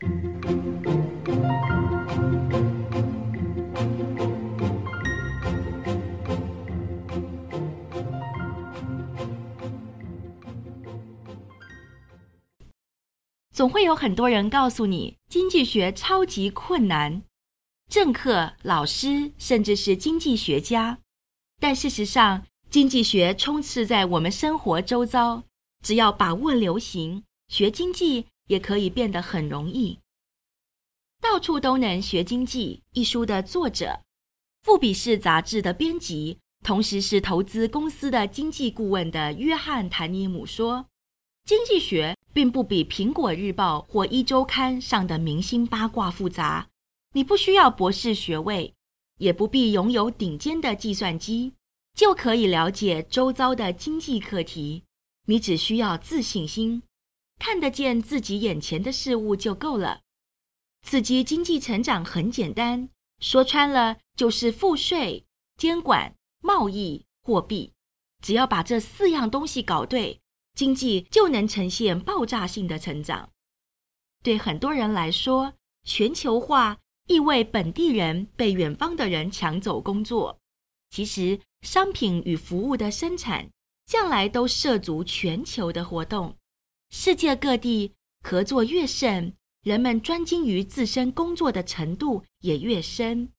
总会有很多人告诉你，经济学超级困难，政客、老师，甚至是经济学家。但事实上，经济学充斥在我们生活周遭，只要把握流行，学经济也可以变得很容易。到处都能学经济一书的作者，富比士杂志的编辑，同时是投资公司的经济顾问的约翰·谭尼姆说：“经济学。”并不比《苹果日报》或《一周刊》上的明星八卦复杂。你不需要博士学位，也不必拥有顶尖的计算机，就可以了解周遭的经济课题。你只需要自信心，看得见自己眼前的事物就够了。刺激经济成长很简单，说穿了就是赋税、监管、贸易、货币。只要把这四样东西搞对。经济就能呈现爆炸性的成长。对很多人来说，全球化意味本地人被远方的人抢走工作。其实，商品与服务的生产向来都涉足全球的活动。世界各地合作越甚，人们专精于自身工作的程度也越深。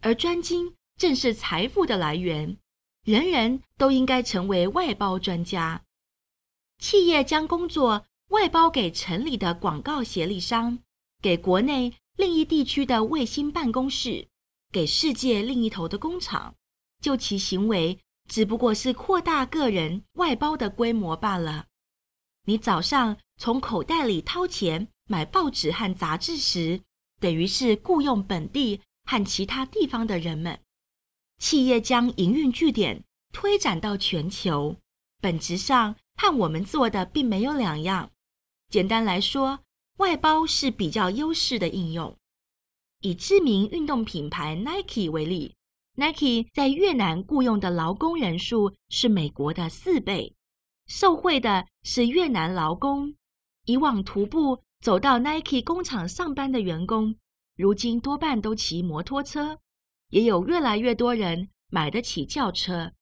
而专精正是财富的来源，人人都应该成为外包专家。企业将工作外包给城里的广告协力商，给国内另一地区的卫星办公室，给世界另一头的工厂，就其行为，只不过是扩大个人外包的规模罢了。你早上从口袋里掏钱买报纸和杂志时，等于是雇佣本地和其他地方的人们。企业将营运据点推展到全球，本质上。和我们做的并没有两样。简单来说，外包是比较优势的应用。以知名运动品牌 Nike 为例，Nike 在越南雇佣的劳工人数是美国的四倍，受惠的是越南劳工。以往徒步走到 Nike 工厂上班的员工，如今多半都骑摩托车，也有越来越多人买得起轿车。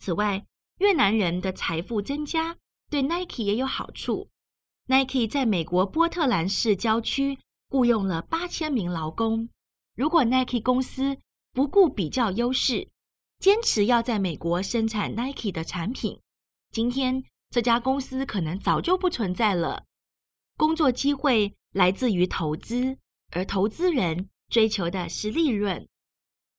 此外，越南人的财富增加，对 Nike 也有好处。Nike 在美国波特兰市郊区雇佣了八千名劳工。如果 Nike 公司不顾比较优势，坚持要在美国生产 Nike 的产品，今天这家公司可能早就不存在了。工作机会来自于投资，而投资人追求的是利润。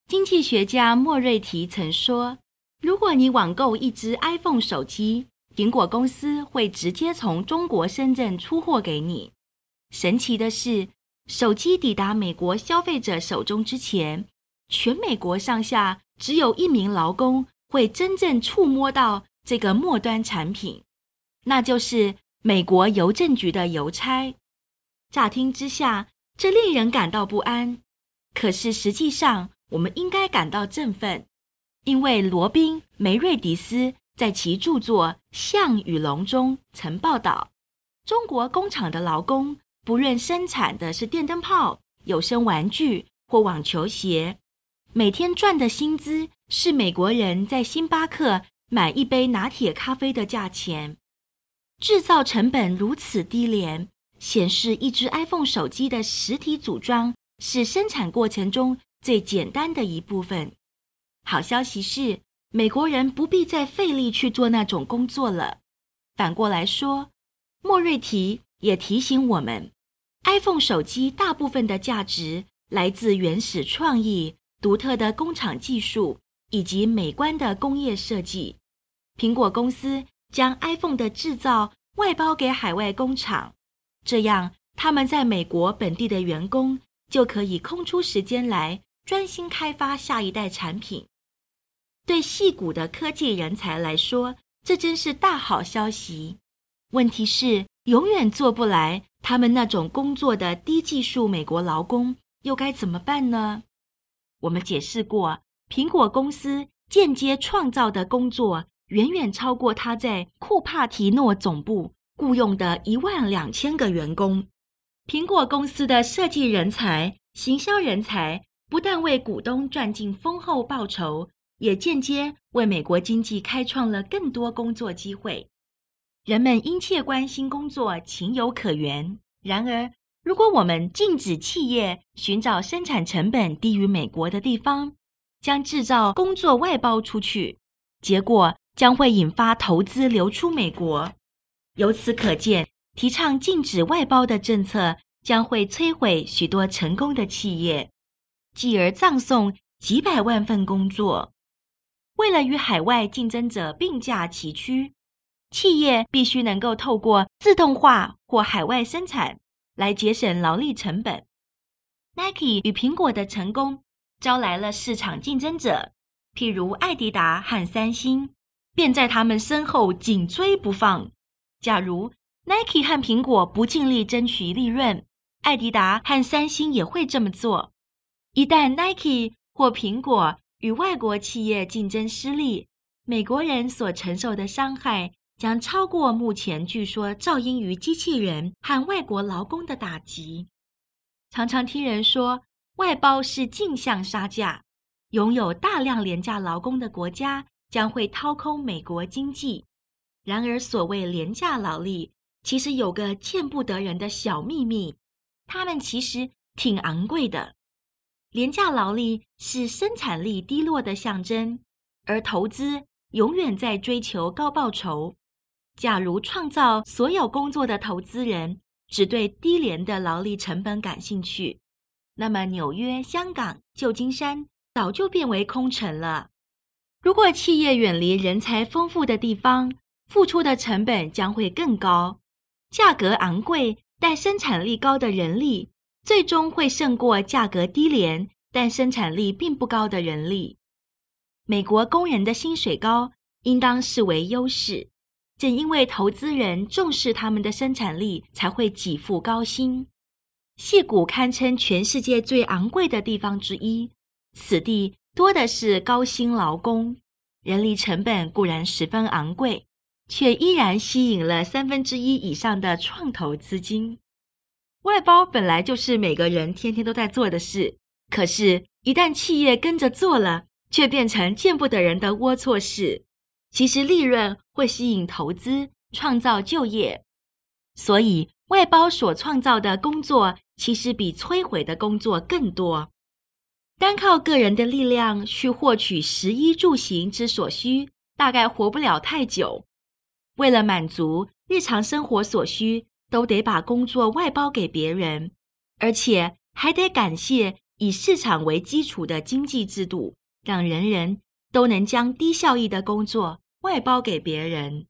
经济学家莫瑞提曾说。如果你网购一只 iPhone 手机，苹果公司会直接从中国深圳出货给你。神奇的是，手机抵达美国消费者手中之前，全美国上下只有一名劳工会真正触摸到这个末端产品，那就是美国邮政局的邮差。乍听之下，这令人感到不安。可是实际上，我们应该感到振奋。因为罗宾·梅瑞迪斯在其著作《象与龙》中曾报道，中国工厂的劳工不论生产的是电灯泡、有声玩具或网球鞋，每天赚的薪资是美国人在星巴克买一杯拿铁咖啡的价钱。制造成本如此低廉，显示一只 iPhone 手机的实体组装是生产过程中最简单的一部分。好消息是，美国人不必再费力去做那种工作了。反过来说，莫瑞提也提醒我们，iPhone 手机大部分的价值来自原始创意、独特的工厂技术以及美观的工业设计。苹果公司将 iPhone 的制造外包给海外工厂，这样他们在美国本地的员工就可以空出时间来专心开发下一代产品。对矽谷的科技人才来说，这真是大好消息。问题是，永远做不来他们那种工作的低技术美国劳工又该怎么办呢？我们解释过，苹果公司间接创造的工作远远超过他在库帕提诺总部雇佣的一万两千个员工。苹果公司的设计人才、行销人才不但为股东赚进丰厚报酬，也间接为美国经济开创了更多工作机会。人们殷切关心工作，情有可原。然而，如果我们禁止企业寻找生产成本低于美国的地方，将制造工作外包出去，结果将会引发投资流出美国。由此可见，提倡禁止外包的政策将会摧毁许多成功的企业，继而葬送几百万份工作。为了与海外竞争者并驾齐驱，企业必须能够透过自动化或海外生产来节省劳力成本。Nike 与苹果的成功招来了市场竞争者，譬如爱迪达和三星，便在他们身后紧追不放。假如 Nike 和苹果不尽力争取利润，艾迪达和三星也会这么做。一旦 Nike 或苹果与外国企业竞争失利，美国人所承受的伤害将超过目前据说噪音于机器人和外国劳工的打击。常常听人说，外包是镜像杀价，拥有大量廉价劳工的国家将会掏空美国经济。然而，所谓廉价劳力，其实有个见不得人的小秘密，他们其实挺昂贵的。廉价劳力是生产力低落的象征，而投资永远在追求高报酬。假如创造所有工作的投资人只对低廉的劳力成本感兴趣，那么纽约、香港、旧金山早就变为空城了。如果企业远离人才丰富的地方，付出的成本将会更高，价格昂贵但生产力高的人力。最终会胜过价格低廉但生产力并不高的人力。美国工人的薪水高，应当视为优势。正因为投资人重视他们的生产力，才会给付高薪。矽谷堪称全世界最昂贵的地方之一，此地多的是高薪劳工，人力成本固然十分昂贵，却依然吸引了三分之一以上的创投资金。外包本来就是每个人天天都在做的事，可是，一旦企业跟着做了，却变成见不得人的龌龊事。其实，利润会吸引投资，创造就业，所以外包所创造的工作，其实比摧毁的工作更多。单靠个人的力量去获取食衣住行之所需，大概活不了太久。为了满足日常生活所需，都得把工作外包给别人，而且还得感谢以市场为基础的经济制度，让人人都能将低效益的工作外包给别人。